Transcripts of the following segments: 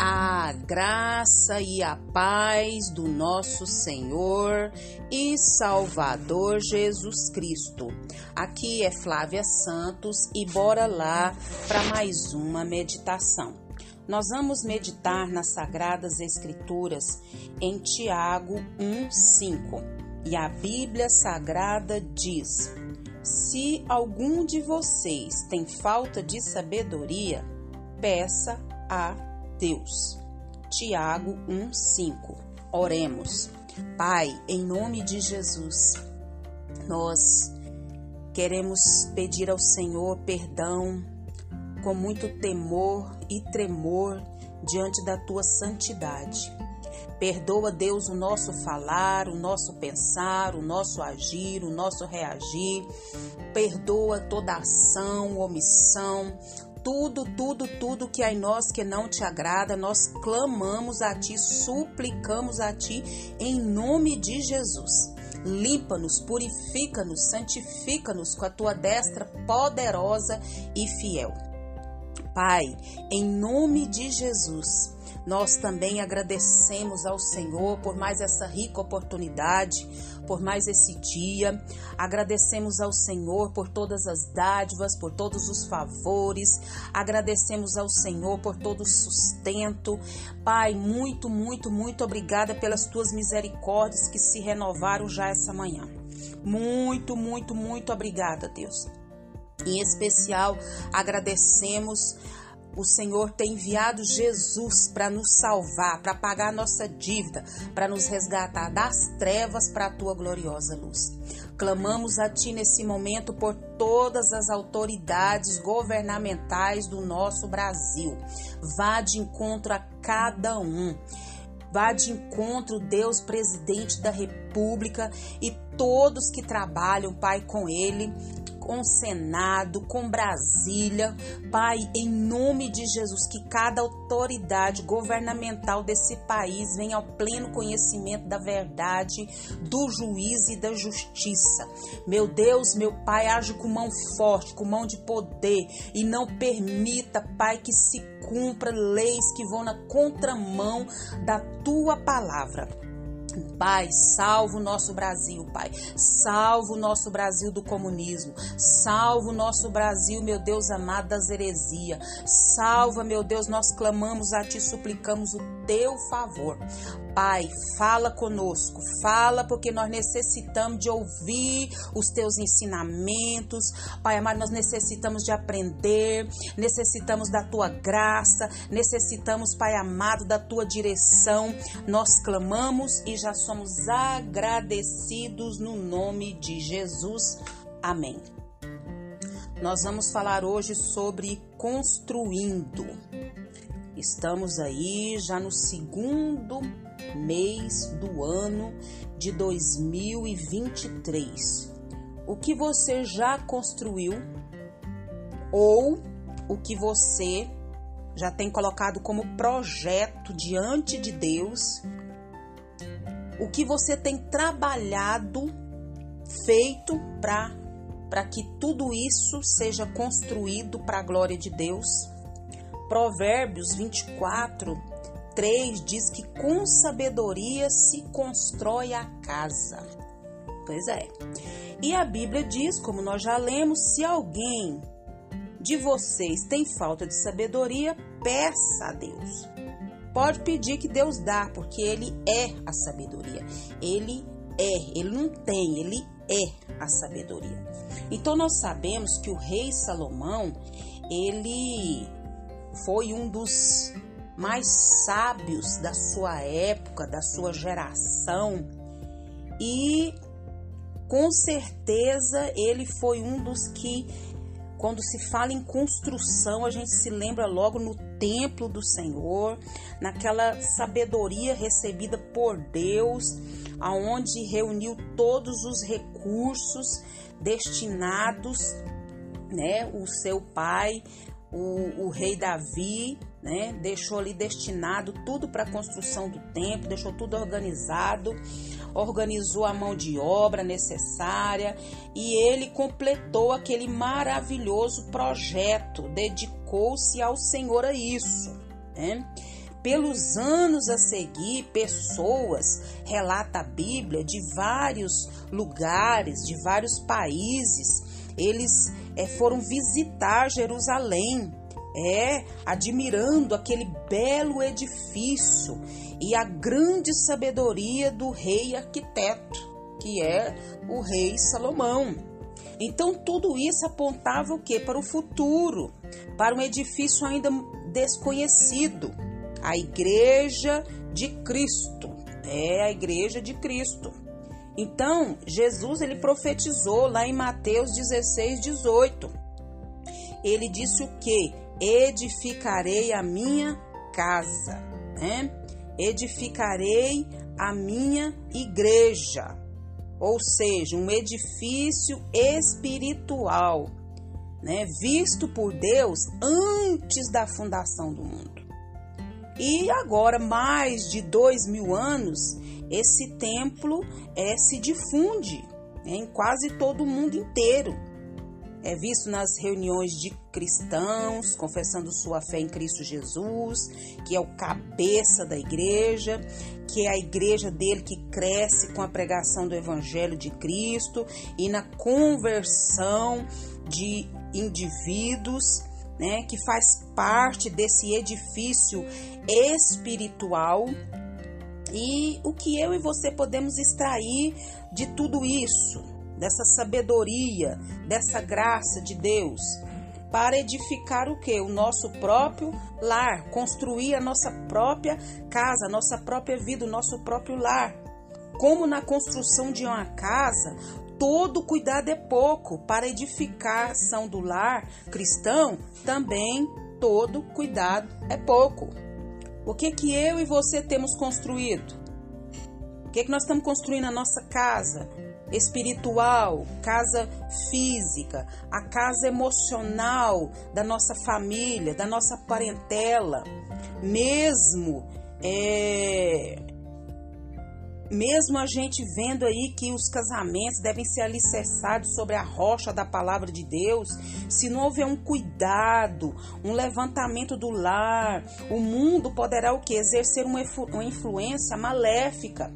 A graça e a paz do nosso Senhor e Salvador Jesus Cristo. Aqui é Flávia Santos e bora lá para mais uma meditação. Nós vamos meditar nas Sagradas Escrituras em Tiago 1:5. E a Bíblia Sagrada diz: Se algum de vocês tem falta de sabedoria, peça a Deus. Tiago 1:5. Oremos. Pai, em nome de Jesus, nós queremos pedir ao Senhor perdão com muito temor e tremor diante da tua santidade. Perdoa, Deus, o nosso falar, o nosso pensar, o nosso agir, o nosso reagir. Perdoa toda ação, omissão, tudo, tudo, tudo que há em nós que não te agrada, nós clamamos a ti, suplicamos a ti em nome de Jesus. Limpa-nos, purifica-nos, santifica-nos com a tua destra poderosa e fiel. Pai, em nome de Jesus, nós também agradecemos ao Senhor por mais essa rica oportunidade, por mais esse dia. Agradecemos ao Senhor por todas as dádivas, por todos os favores. Agradecemos ao Senhor por todo o sustento. Pai, muito, muito, muito obrigada pelas tuas misericórdias que se renovaram já essa manhã. Muito, muito, muito obrigada, Deus. Em especial, agradecemos o Senhor tem enviado Jesus para nos salvar, para pagar nossa dívida, para nos resgatar das trevas para a tua gloriosa luz. Clamamos a Ti nesse momento por todas as autoridades governamentais do nosso Brasil. Vá de encontro a cada um. Vá de encontro, Deus, presidente da República e todos que trabalham, Pai, com ele com o Senado, com Brasília. Pai, em nome de Jesus, que cada autoridade governamental desse país venha ao pleno conhecimento da verdade, do juiz e da justiça. Meu Deus, meu Pai, age com mão forte, com mão de poder e não permita, Pai, que se cumpra leis que vão na contramão da tua palavra. Pai, salva o nosso Brasil, Pai. Salva o nosso Brasil do comunismo. Salva o nosso Brasil, meu Deus amado, das heresias. Salva, meu Deus, nós clamamos a Ti, suplicamos o Teu favor. Pai, fala conosco, fala porque nós necessitamos de ouvir os teus ensinamentos. Pai amado, nós necessitamos de aprender, necessitamos da tua graça, necessitamos, Pai amado, da tua direção. Nós clamamos e já somos agradecidos no nome de Jesus. Amém. Nós vamos falar hoje sobre construindo. Estamos aí já no segundo mês do ano de 2023. O que você já construiu ou o que você já tem colocado como projeto diante de Deus, o que você tem trabalhado, feito para para que tudo isso seja construído para a glória de Deus. Provérbios 24, 3 diz que com sabedoria se constrói a casa. Pois é. E a Bíblia diz, como nós já lemos, se alguém de vocês tem falta de sabedoria, peça a Deus. Pode pedir que Deus dá, porque Ele é a sabedoria. Ele é, Ele não tem, Ele é a sabedoria. Então nós sabemos que o rei Salomão, ele foi um dos mais sábios da sua época, da sua geração, e com certeza ele foi um dos que, quando se fala em construção, a gente se lembra logo no templo do Senhor, naquela sabedoria recebida por Deus, aonde reuniu todos os recursos destinados, né, o seu pai, o, o rei Davi, né? Deixou ali destinado tudo para a construção do templo, deixou tudo organizado, organizou a mão de obra necessária e ele completou aquele maravilhoso projeto, dedicou-se ao Senhor a isso, né? pelos anos a seguir, pessoas, relata a Bíblia, de vários lugares, de vários países, eles é, foram visitar Jerusalém, é, admirando aquele belo edifício e a grande sabedoria do rei arquiteto, que é o rei Salomão. Então tudo isso apontava o que? Para o futuro, para um edifício ainda desconhecido, a igreja de Cristo. É a igreja de Cristo. Então, Jesus ele profetizou lá em Mateus 16, 18. Ele disse o que? Edificarei a minha casa, né? Edificarei a minha igreja ou seja, um edifício espiritual, né, visto por Deus antes da fundação do mundo. E agora, mais de dois mil anos, esse templo é, se difunde né, em quase todo o mundo inteiro é visto nas reuniões de cristãos confessando sua fé em Cristo Jesus, que é o cabeça da igreja, que é a igreja dele que cresce com a pregação do evangelho de Cristo e na conversão de indivíduos, né, que faz parte desse edifício espiritual. E o que eu e você podemos extrair de tudo isso? Dessa sabedoria, dessa graça de Deus, para edificar o que? O nosso próprio lar, construir a nossa própria casa, a nossa própria vida, o nosso próprio lar. Como na construção de uma casa, todo cuidado é pouco, para edificação do lar cristão, também todo cuidado é pouco. O que que eu e você temos construído? O que que nós estamos construindo na nossa casa? Espiritual, casa física, a casa emocional da nossa família, da nossa parentela, mesmo é, mesmo a gente vendo aí que os casamentos devem ser alicerçados sobre a rocha da palavra de Deus, se não houver um cuidado, um levantamento do lar, o mundo poderá o que? Exercer uma, uma influência maléfica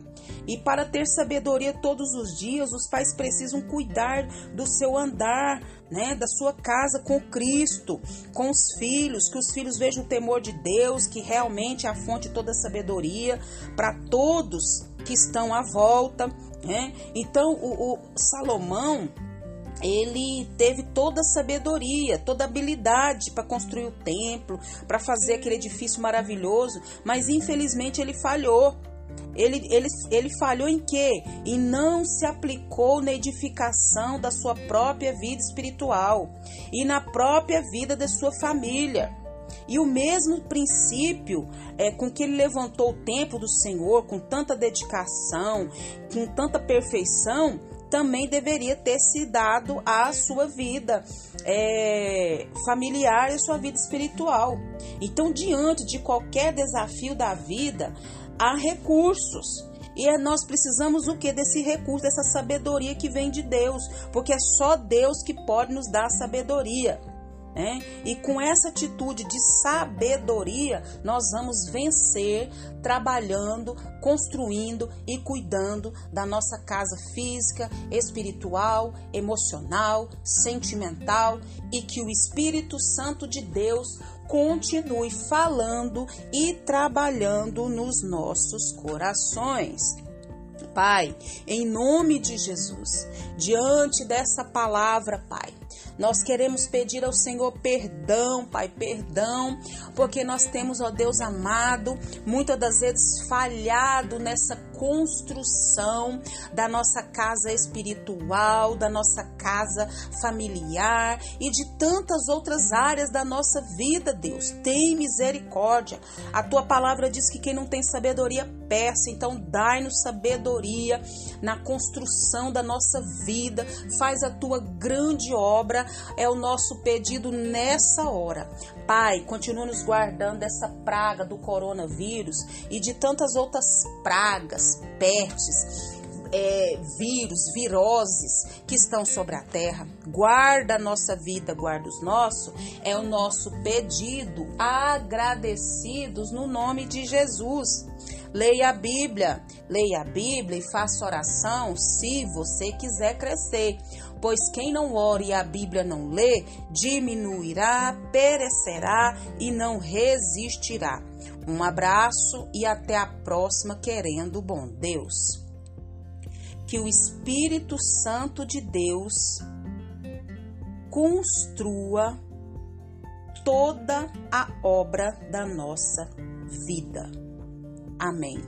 e para ter sabedoria todos os dias, os pais precisam cuidar do seu andar, né, da sua casa com Cristo, com os filhos, que os filhos vejam o temor de Deus, que realmente é a fonte de toda sabedoria para todos que estão à volta, né? Então, o, o Salomão, ele teve toda a sabedoria, toda a habilidade para construir o templo, para fazer aquele edifício maravilhoso, mas infelizmente ele falhou. Ele, ele, ele falhou em quê? E não se aplicou na edificação da sua própria vida espiritual e na própria vida da sua família. E o mesmo princípio é, com que ele levantou o templo do Senhor, com tanta dedicação, com tanta perfeição, também deveria ter se dado à sua vida é, familiar e à sua vida espiritual. Então, diante de qualquer desafio da vida, há recursos. E é, nós precisamos o que desse recurso, dessa sabedoria que vem de Deus, porque é só Deus que pode nos dar sabedoria. Né? E com essa atitude de sabedoria, nós vamos vencer trabalhando, construindo e cuidando da nossa casa física, espiritual, emocional, sentimental e que o Espírito Santo de Deus continue falando e trabalhando nos nossos corações. Pai, em nome de Jesus, diante dessa palavra, Pai, nós queremos pedir ao Senhor perdão, Pai, perdão, porque nós temos, ó Deus amado, muitas das vezes falhado nessa construção da nossa casa espiritual, da nossa casa familiar e de tantas outras áreas da nossa vida, Deus. Tem misericórdia. A tua palavra diz que quem não tem sabedoria peça, então dai-nos sabedoria na construção da nossa vida. Faz a tua grande obra, é o nosso pedido nessa hora. Pai, continua nos guardando dessa praga do coronavírus e de tantas outras pragas, pestes, é, vírus, viroses que estão sobre a terra. Guarda a nossa vida, guarda os nossos. É o nosso pedido, agradecidos no nome de Jesus. Leia a Bíblia, leia a Bíblia e faça oração se você quiser crescer. Pois quem não ore e a Bíblia não lê, diminuirá, perecerá e não resistirá. Um abraço e até a próxima, querendo o bom Deus. Que o Espírito Santo de Deus construa toda a obra da nossa vida. Amém.